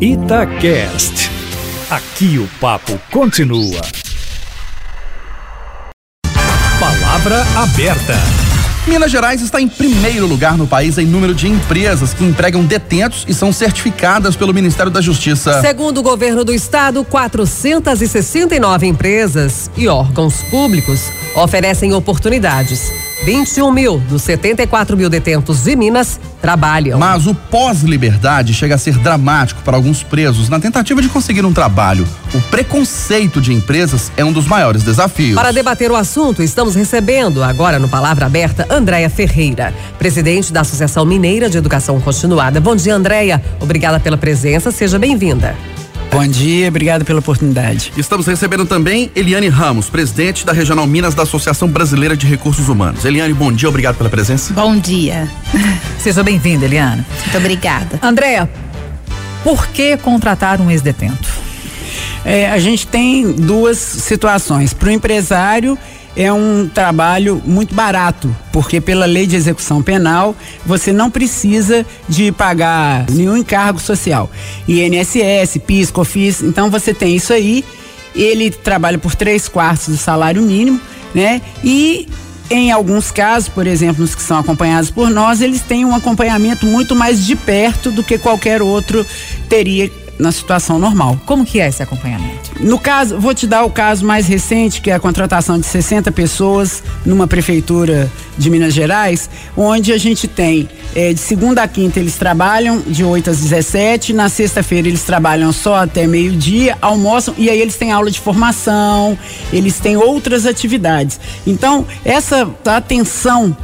Itacast. Aqui o papo continua. Palavra aberta. Minas Gerais está em primeiro lugar no país em número de empresas que empregam detentos e são certificadas pelo Ministério da Justiça. Segundo o governo do estado, 469 empresas e órgãos públicos oferecem oportunidades 21 mil dos 74 mil detentos de Minas trabalham. Mas o pós-liberdade chega a ser dramático para alguns presos na tentativa de conseguir um trabalho. O preconceito de empresas é um dos maiores desafios. Para debater o assunto, estamos recebendo agora no Palavra Aberta Andréia Ferreira, presidente da Associação Mineira de Educação Continuada. Bom dia, Andréia. Obrigada pela presença. Seja bem-vinda. Bom dia, obrigado pela oportunidade. Estamos recebendo também Eliane Ramos, presidente da Regional Minas da Associação Brasileira de Recursos Humanos. Eliane, bom dia, obrigado pela presença. Bom dia. Seja bem-vinda, Eliane. Muito obrigada. Andréa, por que contratar um ex-detento? É, a gente tem duas situações. Para o empresário, é um trabalho muito barato, porque pela lei de execução penal você não precisa de pagar nenhum encargo social. INSS, PIS, COFIS, então você tem isso aí. Ele trabalha por três quartos do salário mínimo, né? E em alguns casos, por exemplo, nos que são acompanhados por nós, eles têm um acompanhamento muito mais de perto do que qualquer outro teria na situação normal. Como que é esse acompanhamento? No caso, vou te dar o caso mais recente, que é a contratação de 60 pessoas numa prefeitura de Minas Gerais, onde a gente tem é, de segunda a quinta eles trabalham de 8 às 17, na sexta-feira eles trabalham só até meio-dia, almoçam e aí eles têm aula de formação, eles têm outras atividades. Então, essa atenção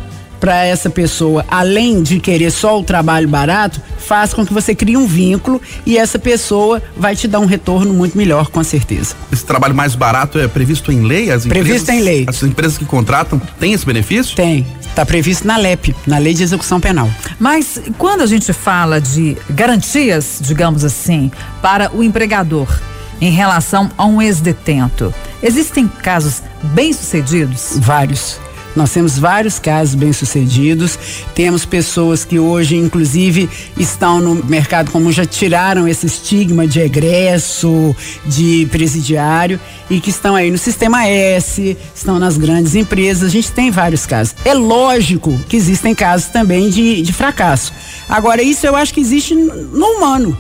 para essa pessoa, além de querer só o trabalho barato, faz com que você crie um vínculo e essa pessoa vai te dar um retorno muito melhor, com certeza. Esse trabalho mais barato é previsto em lei? As previsto empresas, em lei. As empresas que contratam têm esse benefício? Tem. Está previsto na LEP, na Lei de Execução Penal. Mas quando a gente fala de garantias, digamos assim, para o empregador em relação a um ex-detento, existem casos bem-sucedidos? Vários. Nós temos vários casos bem-sucedidos, temos pessoas que hoje, inclusive, estão no mercado como já tiraram esse estigma de egresso, de presidiário e que estão aí no sistema S, estão nas grandes empresas. A gente tem vários casos. É lógico que existem casos também de, de fracasso. Agora, isso eu acho que existe no humano.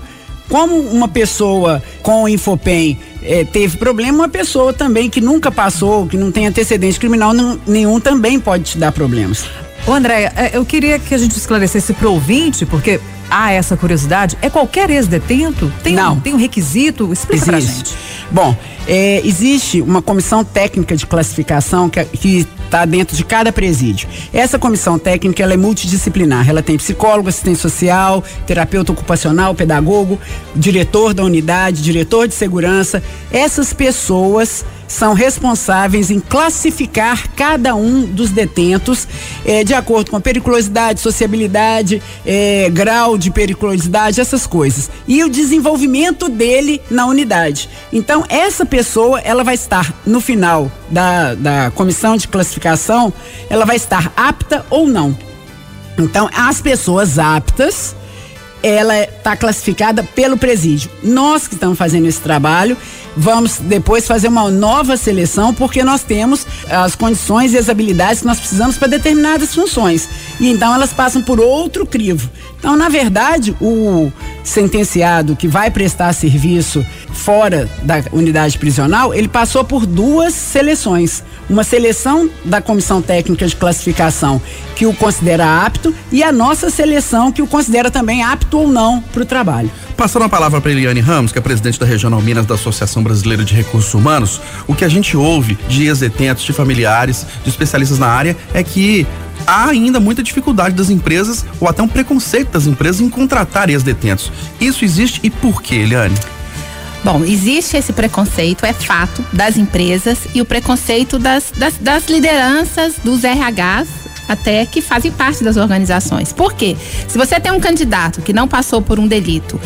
Como uma pessoa com o Infopem é, teve problema, uma pessoa também que nunca passou, que não tem antecedente criminal nenhum, também pode te dar problemas. Ô Andréia, é, eu queria que a gente esclarecesse para o ouvinte, porque há essa curiosidade. É qualquer ex-detento? Tem não. Um, tem um requisito? Explica para gente. Bom, é, existe uma comissão técnica de classificação que, que está dentro de cada presídio. Essa comissão técnica ela é multidisciplinar. Ela tem psicólogo, assistente social, terapeuta ocupacional, pedagogo, diretor da unidade, diretor de segurança. Essas pessoas são responsáveis em classificar cada um dos detentos eh, de acordo com periculosidade, sociabilidade, eh, grau de periculosidade, essas coisas. E o desenvolvimento dele na unidade. Então, essa pessoa, ela vai estar no final da, da comissão de classificação, ela vai estar apta ou não. Então, as pessoas aptas, ela está classificada pelo presídio. Nós que estamos fazendo esse trabalho, vamos depois fazer uma nova seleção, porque nós temos as condições e as habilidades que nós precisamos para determinadas funções. E então elas passam por outro crivo. Então, na verdade, o sentenciado que vai prestar serviço fora da unidade prisional, ele passou por duas seleções uma seleção da comissão técnica de classificação que o considera apto e a nossa seleção que o considera também apto ou não para o trabalho. Passando a palavra para Eliane Ramos, que é presidente da Regional Minas da Associação Brasileira de Recursos Humanos, o que a gente ouve de ex-detentos, de familiares, de especialistas na área é que há ainda muita dificuldade das empresas ou até um preconceito das empresas em contratar ex-detentos. Isso existe e por quê, Eliane? Bom, existe esse preconceito, é fato, das empresas e o preconceito das, das, das lideranças, dos RHs até que fazem parte das organizações. Por quê? Se você tem um candidato que não passou por um delito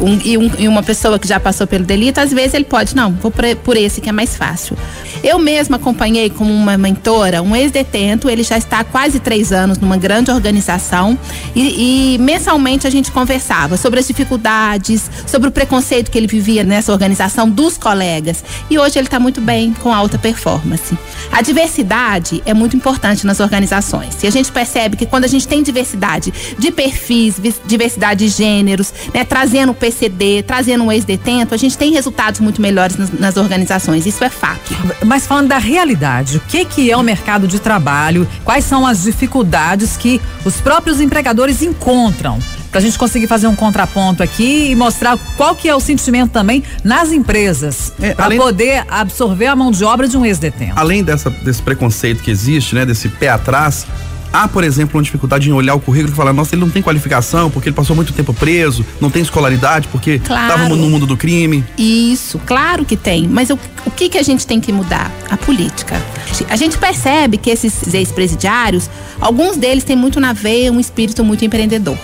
um, e, um, e, uma pessoa que já passou pelo delito, às vezes ele pode, não, vou por, por esse que é mais fácil. Eu mesma acompanhei como uma mentora um ex-detento, ele já está há quase três anos numa grande organização e, e mensalmente a gente conversava sobre as dificuldades, sobre o preconceito que ele vivia nessa organização dos colegas. E hoje ele está muito bem, com alta performance. A diversidade é muito importante nas organizações. E a gente percebe que quando a gente tem diversidade de perfis, diversidade de gêneros, né, trazendo o PCD, trazendo um ex-detento, a gente tem resultados muito melhores nas, nas organizações. Isso é fato. Mas falando da realidade, o que, que é o mercado de trabalho? Quais são as dificuldades que os próprios empregadores encontram? para a gente conseguir fazer um contraponto aqui e mostrar qual que é o sentimento também nas empresas é, para poder absorver a mão de obra de um ex-detento. Além dessa, desse preconceito que existe, né, desse pé atrás, há, por exemplo, uma dificuldade em olhar o currículo e falar, nossa, ele não tem qualificação porque ele passou muito tempo preso, não tem escolaridade porque estava claro. no mundo do crime. Isso, claro que tem. Mas o, o que, que a gente tem que mudar? A política. A gente percebe que esses ex-presidiários, alguns deles têm muito na veia um espírito muito empreendedor.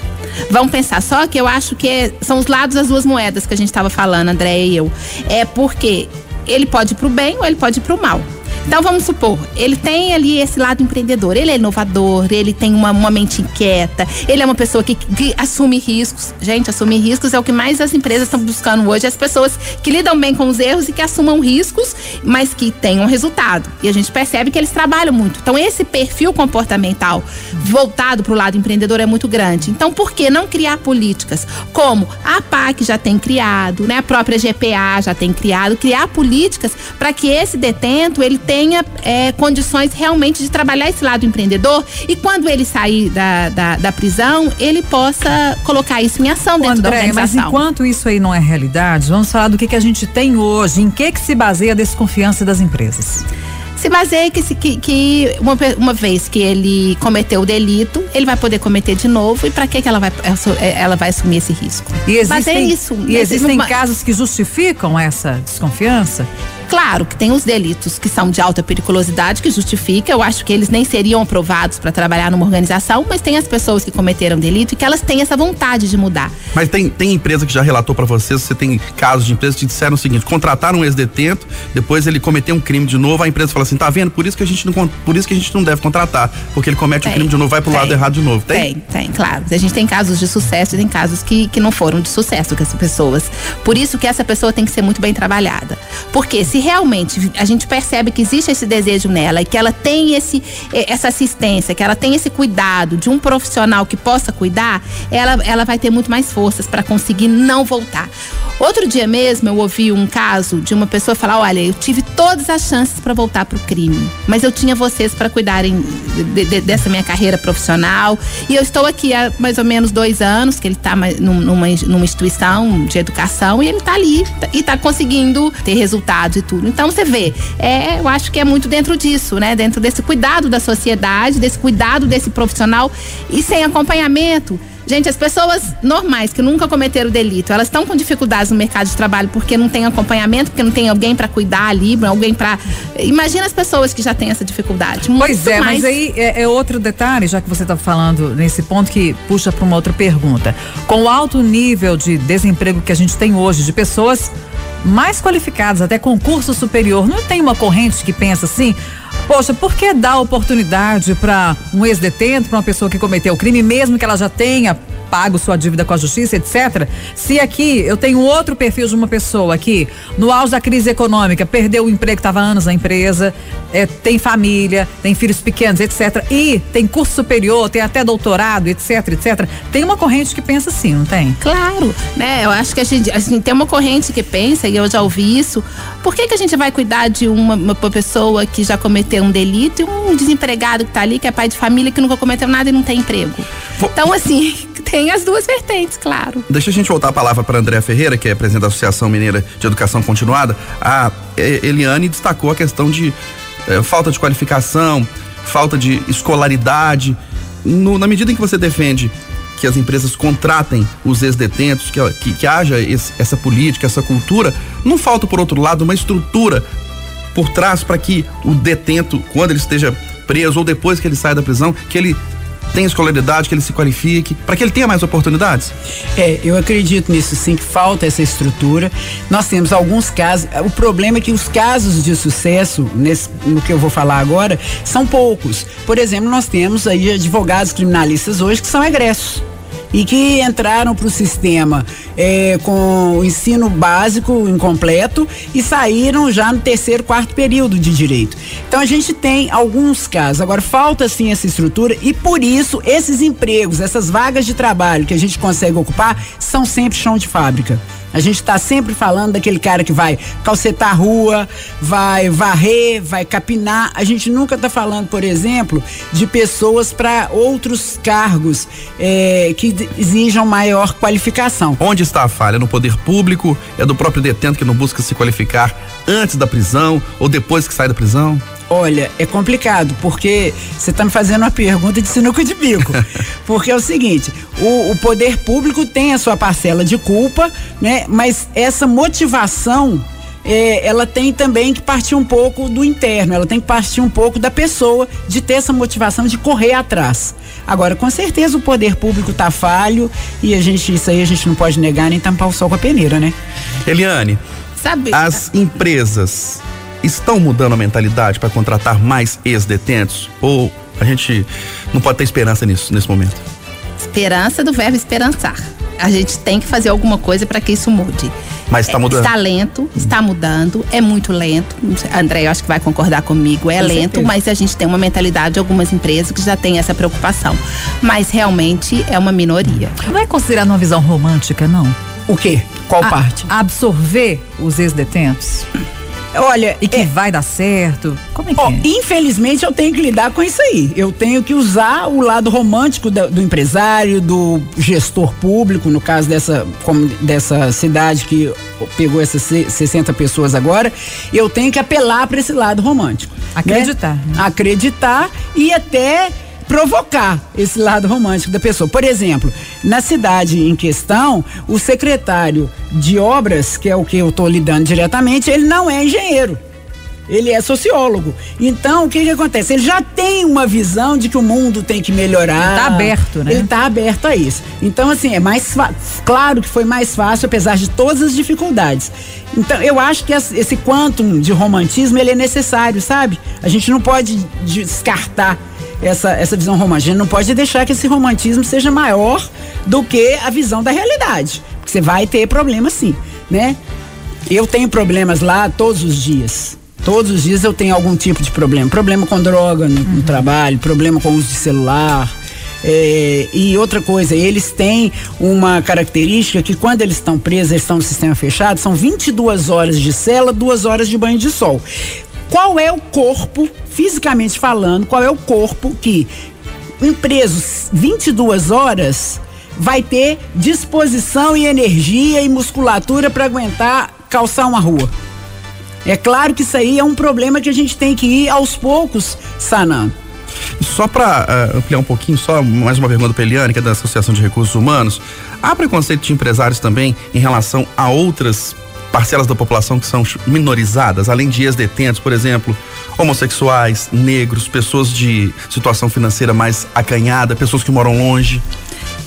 Vamos pensar, só que eu acho que é, são os lados das duas moedas que a gente estava falando, André e eu. É porque ele pode ir pro bem ou ele pode ir pro mal. Então vamos supor, ele tem ali esse lado empreendedor, ele é inovador, ele tem uma, uma mente inquieta, ele é uma pessoa que, que, assume riscos. Gente, assumir riscos é o que mais as empresas estão buscando hoje, as pessoas que lidam bem com os erros e que assumam riscos, mas que tenham resultado. E a gente percebe que eles trabalham muito. Então esse perfil comportamental voltado para o lado empreendedor é muito grande. Então por que não criar políticas como a PAC já tem criado, né? A própria GPA já tem criado, criar políticas para que esse detento ele tenha tenha é, condições realmente de trabalhar esse lado empreendedor e quando ele sair da, da, da prisão, ele possa colocar isso em ação dentro André, da organização. Mas enquanto isso aí não é realidade, vamos falar do que, que a gente tem hoje, em que, que se baseia a desconfiança das empresas se baseia que, que, que uma, uma, vez que ele cometeu o delito, ele vai poder cometer de novo e para que, que ela, vai, ela vai assumir esse risco? E existem, isso, e existem casos que justificam essa desconfiança? Claro que tem os delitos que são de alta periculosidade que justifica. Eu acho que eles nem seriam aprovados para trabalhar numa organização, mas tem as pessoas que cometeram delito e que elas têm essa vontade de mudar. Mas tem, tem empresa que já relatou para vocês, você tem casos de empresas que disseram o seguinte: contrataram um ex-detento, depois ele cometeu um crime de novo, a empresa fala assim: tá vendo? Por isso que a gente não, por isso que a gente não deve contratar, porque ele comete o um crime de novo, vai pro tem, lado errado de novo. Tem? Tem, tem, claro. A gente tem casos de sucesso e tem casos que, que não foram de sucesso com essas pessoas. Por isso que essa pessoa tem que ser muito bem trabalhada. Porque se realmente a gente percebe que existe esse desejo nela e que ela tem esse, eh, essa assistência, que ela tem esse cuidado de um profissional que possa cuidar, ela, ela vai ter muito mais forças para conseguir não voltar. Outro dia mesmo eu ouvi um caso de uma pessoa falar: olha, eu tive todas as chances para voltar para o crime, mas eu tinha vocês para cuidarem de, de, dessa minha carreira profissional e eu estou aqui há mais ou menos dois anos que ele está numa, numa instituição de educação e ele está ali e está conseguindo ter resultados tudo. Então você vê, é, eu acho que é muito dentro disso, né? Dentro desse cuidado da sociedade, desse cuidado desse profissional e sem acompanhamento. Gente, as pessoas normais que nunca cometeram delito, elas estão com dificuldades no mercado de trabalho porque não tem acompanhamento, porque não tem alguém para cuidar ali, alguém para. Imagina as pessoas que já têm essa dificuldade. Pois é, mais... mas aí é, é, outro detalhe, já que você está falando nesse ponto que puxa para uma outra pergunta. Com o alto nível de desemprego que a gente tem hoje, de pessoas mais qualificadas, até concurso superior, não tem uma corrente que pensa assim? Poxa, por que dar oportunidade para um ex-detento, para uma pessoa que cometeu o crime, mesmo que ela já tenha pago sua dívida com a justiça, etc. Se aqui eu tenho outro perfil de uma pessoa que, no auge da crise econômica, perdeu o emprego, estava anos na empresa, é, tem família, tem filhos pequenos, etc. E tem curso superior, tem até doutorado, etc, etc. Tem uma corrente que pensa assim, não tem? Claro, né? Eu acho que a gente, a gente tem uma corrente que pensa, e eu já ouvi isso, por que, que a gente vai cuidar de uma, uma pessoa que já cometeu um delito e um desempregado que está ali, que é pai de família, que nunca cometeu nada e não tem emprego? Então, assim, tem as duas vertentes, claro. Deixa a gente voltar a palavra para Andréa Ferreira, que é presidente da Associação Mineira de Educação Continuada. A Eliane destacou a questão de eh, falta de qualificação, falta de escolaridade. No, na medida em que você defende que as empresas contratem os ex-detentos, que, que, que, haja esse, essa política, essa cultura, não falta, por outro lado, uma estrutura por trás para que o detento, quando ele esteja preso ou depois que ele sai da prisão, que ele tenha escolaridade, que ele se qualifique, para que ele tenha mais oportunidades? É, eu acredito nisso sim, que falta essa estrutura. Nós temos alguns casos, o problema é que os casos de sucesso, nesse, no que eu vou falar agora, são poucos. Por exemplo, nós temos aí advogados criminalistas hoje que são egressos e que entraram para o sistema é, com o ensino básico incompleto e saíram já no terceiro, quarto período de direito. Então a gente tem alguns casos. Agora falta sim essa estrutura e por isso esses empregos, essas vagas de trabalho que a gente consegue ocupar são sempre chão de fábrica. A gente está sempre falando daquele cara que vai calcetar a rua, vai varrer, vai capinar. A gente nunca está falando, por exemplo, de pessoas para outros cargos é, que exijam maior qualificação. Onde está a falha? No poder público? É do próprio detento que não busca se qualificar antes da prisão ou depois que sai da prisão? Olha, é complicado, porque você está me fazendo uma pergunta de sinuca de bico. porque é o seguinte, o, o, poder público tem a sua parcela de culpa, né? Mas essa motivação. É, ela tem também que partir um pouco do interno, ela tem que partir um pouco da pessoa de ter essa motivação de correr atrás. Agora, com certeza o poder público tá falho e a gente, isso aí a gente não pode negar nem tampar o sol com a peneira, né? Eliane, Sabe, as empresas estão mudando a mentalidade para contratar mais ex-detentos? Ou a gente não pode ter esperança nisso nesse momento? Esperança do verbo esperançar. A gente tem que fazer alguma coisa para que isso mude. Mas está mudando. Está lento, está mudando, é muito lento. André, eu acho que vai concordar comigo. É Com lento, certeza. mas a gente tem uma mentalidade de algumas empresas que já tem essa preocupação. Mas realmente é uma minoria. Não é considerado uma visão romântica, não? O quê? Qual a, parte? Absorver os ex-detentos? Olha. E que é, vai dar certo. Como é que ó, é? Infelizmente eu tenho que lidar com isso aí. Eu tenho que usar o lado romântico do, do empresário, do gestor público, no caso dessa, como, dessa cidade que pegou essas 60 pessoas agora. Eu tenho que apelar para esse lado romântico. Né? Acreditar. Né? Né? Acreditar e até provocar esse lado romântico da pessoa. Por exemplo, na cidade em questão, o secretário de obras, que é o que eu estou lidando diretamente, ele não é engenheiro. Ele é sociólogo. Então, o que, que acontece? Ele já tem uma visão de que o mundo tem que melhorar. Está aberto, né? Ele está aberto a isso. Então, assim, é mais claro que foi mais fácil, apesar de todas as dificuldades. Então, eu acho que esse quantum de romantismo ele é necessário, sabe? A gente não pode descartar essa, essa visão romântica. A gente não pode deixar que esse romantismo seja maior do que a visão da realidade. Porque você vai ter problema sim, né? Eu tenho problemas lá todos os dias. Todos os dias eu tenho algum tipo de problema. Problema com droga no, uhum. no trabalho, problema com uso de celular. É, e outra coisa, eles têm uma característica que quando eles estão presos, eles estão no sistema fechado, são 22 horas de cela, duas horas de banho de sol qual é o corpo, fisicamente falando, qual é o corpo que, em presos 22 horas, vai ter disposição e energia e musculatura para aguentar calçar uma rua. É claro que isso aí é um problema que a gente tem que ir aos poucos sanando. Só para uh, eh, ampliar um pouquinho, só mais uma pergunta para Eliane, que é da Associação de Recursos Humanos. Há preconceito de empresários também em relação a outras parcelas da população que são minorizadas, além de ex-detentos, por exemplo, homossexuais, negros, pessoas de situação financeira mais acanhada, pessoas que moram longe?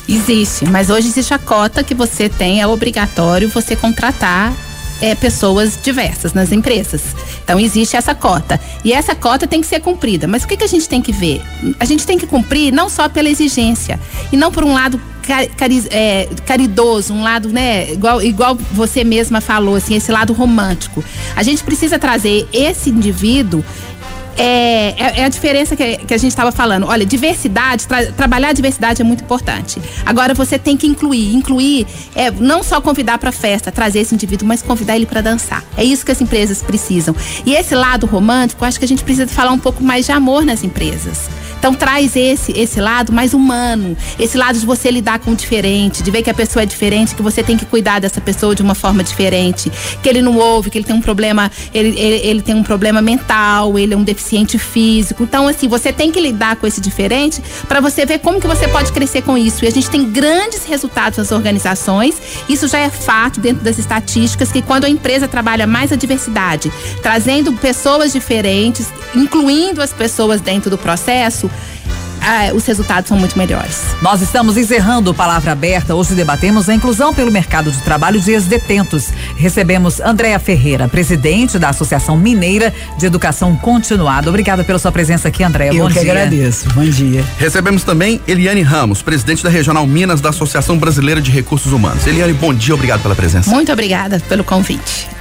Existe, mas hoje existe a cota que você tem, é obrigatório você contratar é, pessoas diversas nas empresas. Então existe essa cota. E essa cota tem que ser cumprida. Mas o que, que a gente tem que ver? A gente tem que cumprir não só pela exigência, e não por um lado cari, é, caridoso, um lado, né, igual, igual você mesma falou, assim, esse lado romântico. A gente precisa trazer esse indivíduo é, é, é, a diferença que, que a gente estava falando. Olha, diversidade, tra, trabalhar a diversidade é muito importante. Agora você tem que incluir. Incluir é não só convidar para festa, trazer esse indivíduo, mas convidar ele para dançar. É isso que as empresas precisam. E esse lado romântico, acho que a gente precisa falar um pouco mais de amor nas empresas. Então traz esse esse lado mais humano, esse lado de você lidar com o diferente, de ver que a pessoa é diferente, que você tem que cuidar dessa pessoa de uma forma diferente, que ele não ouve, que ele tem um problema, ele, ele, ele tem um problema mental, ele é um deficiente deficiente físico. Então, assim, você tem que lidar com esse diferente para você ver como que você pode crescer com isso. E a gente tem grandes resultados nas organizações. Isso já é fato dentro das estatísticas que quando a empresa trabalha mais a diversidade, trazendo pessoas diferentes, incluindo as pessoas dentro do processo, ah, os resultados são muito melhores. Nós estamos encerrando o Palavra Aberta. Hoje debatemos a inclusão pelo mercado de trabalho de ex-detentos. Recebemos Andréa Ferreira, presidente da Associação Mineira de Educação Continuada. Obrigada pela sua presença aqui, Andréa. Eu Bom que dia. agradeço. Bom dia. Recebemos também Eliane Ramos, presidente da Regional Minas da Associação Brasileira de Recursos Humanos. Eliane, bom dia, obrigado pela presença. Muito obrigada pelo convite.